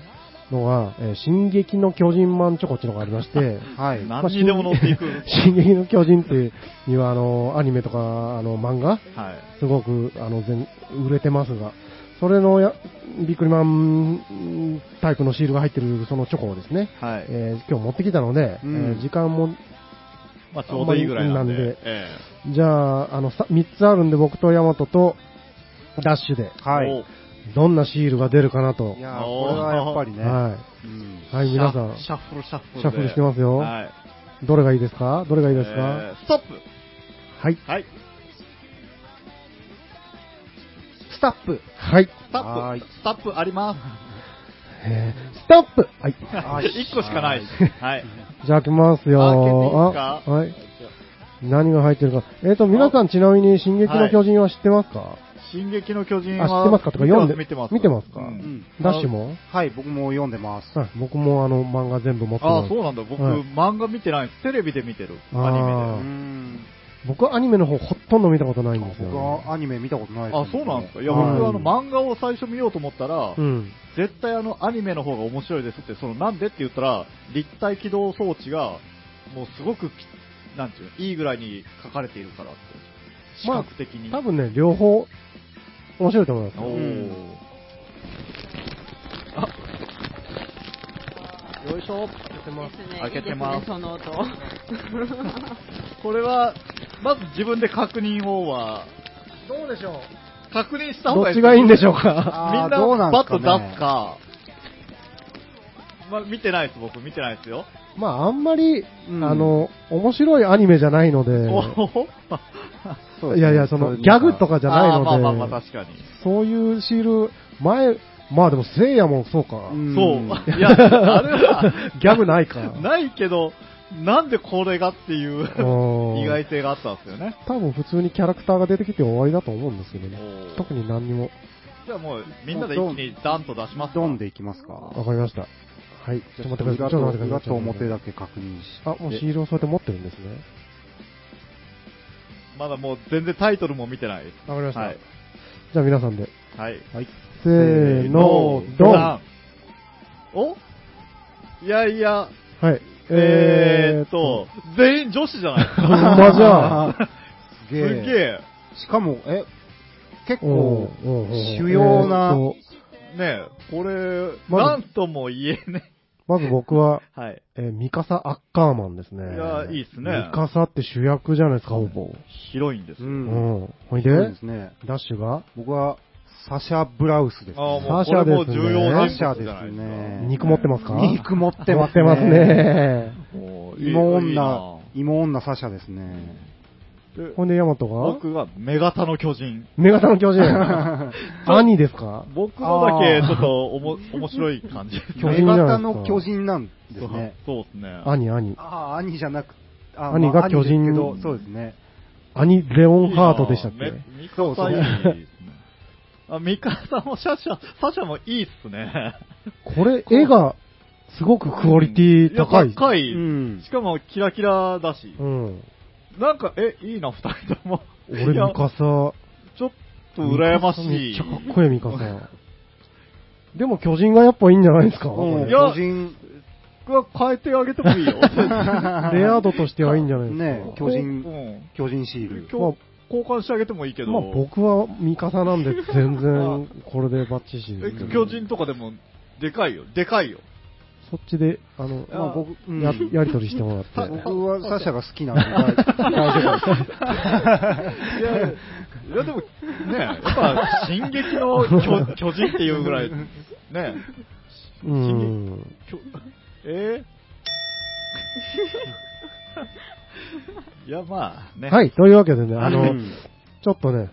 のが、えー進撃の巨人マンチョコっていうのがありまして、はい。何にでも乗っていく。進 撃の巨人っていう、あの、アニメとか、あの、漫画、はい。すごく、あの、全売れてますが、それのやビックリマンタイプのシールが入ってるそのチョコをですね、はい。えー今日持ってきたので、うんえー時間も、まあ、ちょうどいいぐらいなんで。なんでえじゃあ、あの、さ3つあるんで僕とヤマトとダッシュで、えはい。どんなシールが出るかなとい。やーこれはやっぱりね。はうんい。はい、皆さん、シャッフルシャッフルで。シャッフルしてますよはい。どれがいいですか？どれがいいですか、えーストップはい。はい。スタップ。はい。スタはーいップ、スタップあります。えーストップはい。はい一個しかない。はい。じゃあ開けますよ開けていいですか？あはい。何が入ってるか。えっ、と、皆さんちなみに進撃の巨人は知ってますか、進撃の巨人は。あ、知ってますか？とか読んで、見てます。見てますか、ううんん。ダッシュも？はい、僕も読んでます。はい、僕もあの漫画全部持ってああ、ます。そうなんだ。僕、はい漫画見てないです。テレビで見てる。アニうメん。僕はアニメの方ほとんど見たことないんですよ、僕はアニメ見たことないで。あ、そうなんですか？いや、僕、はいあの、漫画を最初見ようと思ったら、うん。絶対あの、アニメの方が面白いですって、その、なんでって言ったら、立体起動装置が、もうすごくき、なんていうの、いいぐらいに書かれているからって。視まあ覚的に。多分ね、両方面白いと思いますおよ。ー。あ、よいしょ。ですね。開けてますいいですね、その音。これは、まず自分で確認をは、どうでしょ確認したう方がいいどっちがいいんでしょうみかあーんなどうなんバッとすかね出すか、まあ、見てないです、僕、見てないですよ。まあ、あんまり、うんあの、面白いアニメじゃないので、いやいや、その、ギャグとかじゃないので、あーまあまあまあ、確かに。そういうシール、前、まあでも、せいやもそうか。うんそう。いや、あれは、ギャグないか。ないけど、なんでこれがっていううん意外性があったんですよね。多分普通にキャラクターが出てきて終わりだと思うんですけどね。おー特に何にも。じゃあもう、みんなで一気にダンと出しますかドンでいきますか。わかりました。はい。ちょっと待ってください。ちょっ裏とと待ってください。裏と表だけ確認して。あ、もうシールをそうやって持ってるんですね。まだもう全然タイトルも見てない。わかりました。はい。じゃあ皆さんで。はい。はい。せーの、ドンはお？いやいや、い。えーっと、全員女子じゃない？ですか。ほんまじゃあ。すげすげえ。え。しかも、え、結お構、主要なねえ、これ、なんとも言えね。まず僕は、はい。えーミカサ・アッカーマンですね。いやいいっすねミカサって主役じゃないですか、ほぼ。広いんですう。よ。うんん。ほいそうでですね。ダッシュが、僕は、サシャ・ブラウスです、ああ、もうサシこれもャですね重要人物サシャですじゃないですか。ね。肉持ってますか？肉持ってますね。持ってますね。もういい芋いいな女、芋女サシャですね。でほんで、ヤマトが？僕はメガタの巨人。メガタの巨人。兄ですか？僕のだけちょっとおも面白い感じ。巨メ人じゃないですかガタの巨人なんですね。そうですね。兄、兄。ああ、兄じゃなく、あ兄が巨人そうですね。兄、レオンハートでしたっけ？いいなめミカサいいですね。あ、ミカサもシャシャ、サシャもいいっすね。これ、絵が、すごくクオリティ高い。や高い。うんしかもキラキラだし。うん。なんか、え、いいな、二人とも。俺、ミカサ、ちょっと羨ましい。めっちゃかっこいいミカサ。でも巨人がやっぱいいんじゃないですか、うん巨人、僕は変えてあげてもいいよ。レア度としてはいいんじゃないですか？ね巨人うん巨人シール。今日交換してあげてもいいけど。まあ僕はミカサなんで全然これでバッチシですけどえ巨人とかでも、でかいよ。でかいよ。そっちで、あの、まあ僕、うんややりとりしてもらって。僕はサシャが好きなんで大大丈夫です。いや、いやでも、ね、やっぱ、進撃の巨 巨人っていうぐらい、ね、うん。巨えー？いや、まあね。はい、というわけでね、あの、うんちょっとね、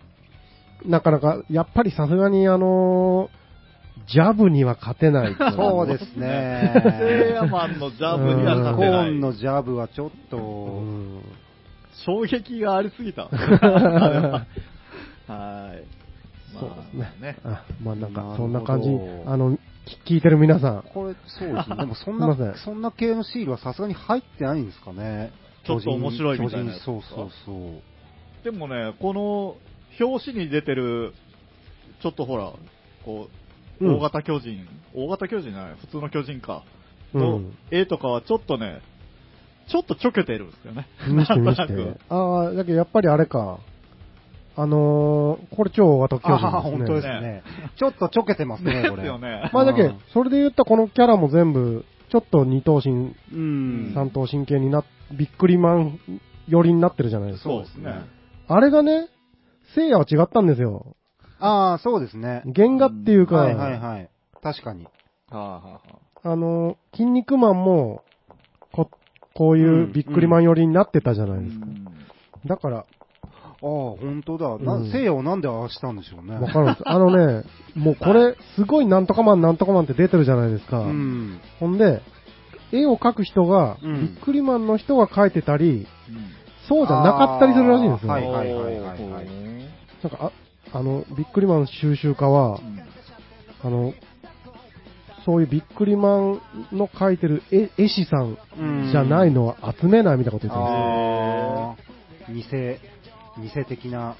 なかなか、やっぱりさすがにあの、ジャブには勝てないと。そうですセイね。ヤマンのジャブにはコ勝てない。ーンのジャブはちょっと、うん衝撃がありすぎた。は はい。そうですね。ね。あまあなんか、そんな感じ、あの、き聞いてる皆さん、これ、そうですね。でもそんな、そんな系のシールはさすがに入ってないんですかね。ちょっと面白いみたいなそうそうそう。でもね、この表紙に出てる、ちょっとほら、こう、うん大型巨人、大型巨人じゃない、普通の巨人か、のうん。絵とかはちょっとね、ちょっとちょけてるんですよね。見して見し なんとなて。ああ、だけどやっぱりあれか。ああのー、これ超大型巨ああ、人ですね。本当ですね。ちょっとちょけてますね、これ。ですよね。まあだけうん、それで言ったらこのキャラも全部、ちょっと二頭身、うん。三頭身系になっ、ビックリマン寄りになってるじゃないですか。そうですね。あれがね、聖夜は違ったんですよ。ああ、そうですね。原画っていうか、はいはいはい。確かに。はあはあはあの、筋肉マンも、こ、こういうビックリマン寄りになってたじゃあないですか。うんだから、ああ、本当だ。な、うん聖夜をなんでああしたんでしょうね。わかるんです。あのね、もうこれ、すごいなんとかマンなんとかマンって出てるじゃないですか。うん。ほんで、絵を描く人が、うんビックリマンの人が描いてたり、うんそうじゃなかったりするらしいんですよ。はいはいはいはいはいなんか、あ、あの、ビックリマン収集家は、うんあの、そういうビックリマンの描いてる絵絵師さんうんじゃないのは集めないみたいなこと言ってまああ、偽、偽的な。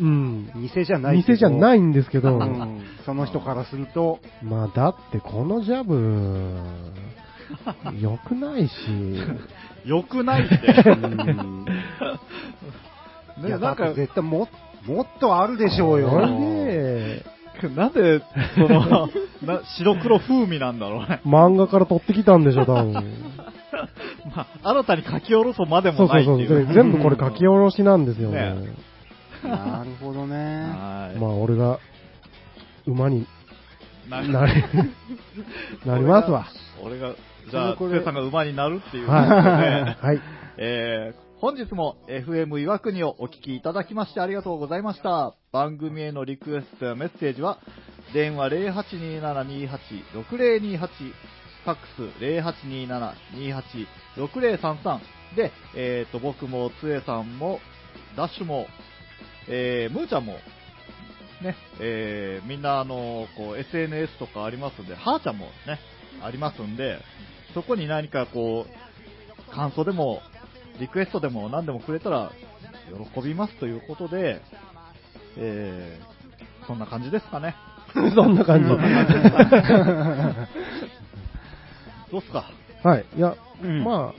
うん。偽じゃないけど。店じゃないんですけど、う んその人からすると、まあだってこのジャブ、良くないし、よくないって。うんい ね、や、なんかだって、絶対も、もっとあるでしょうよ。それで、なんで、その、な白黒風味なんだろうね。漫画から取ってきたんでしょ、多分。まあ、新たに書き下ろすまでそうそそうもないうっていう。全部これ書き下ろしなんですよね。ねなるほどね。はい。まあ俺が馬にななり、なりますわ。俺が、じゃあ、これさんが馬になるっていうはい。ことで、はい。えー本日も FM 岩国をお聞きいただきましてありがとうございました。番組へのリクエストやメッセージは、電話082728-6028、ファックス082728-6033で、えーと、僕もつえさんも、ダッシュも、えー、ムーちゃんも、ね、えーみんなあの、こう、SNS とかありますんで、はーちゃんもね、ありますんで、そこに何かこう、感想でも、リクエストでも何でもくれたら、喜びますということで、えー、そんな感じですかね。そんな感じ。どうっすか？はい。いや、うんまあ、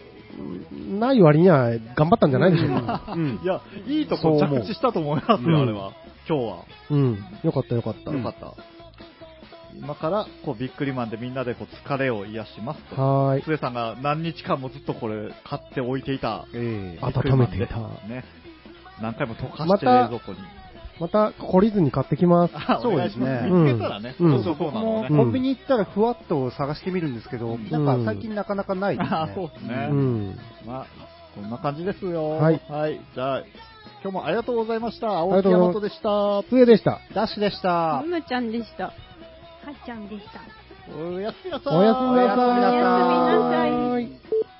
ない割には頑張ったんじゃないでしょうか。うんいや、いいとこ着地したと思いますよ、うんあれは。今日は。うん。よかったよかった。よかった。今から、こう、ビックリマンでみんなでこう疲れを癒しますと。はーい。つえさんが何日間もずっとこれ買っておいていた。ええあ温めていたね。何回も溶かして冷蔵庫に。また、懲りずに買ってきます。あそうですねお願いします見つけたらね。うんそうそうそうなのね。うんコンビニ行ったらふわっと探してみるんですけど、うんなんか最近なかなかないですね。あそうですねうん。まあ、こんな感じですよ。はいじゃあ、今日もありがとうございました。青木ありがとうございます山とでした。杖でした。ダッシュでした。むちゃんでした。はっちゃんでした。おやすみなさい。おやすみなさい。おやすみなさいおやすみなさい。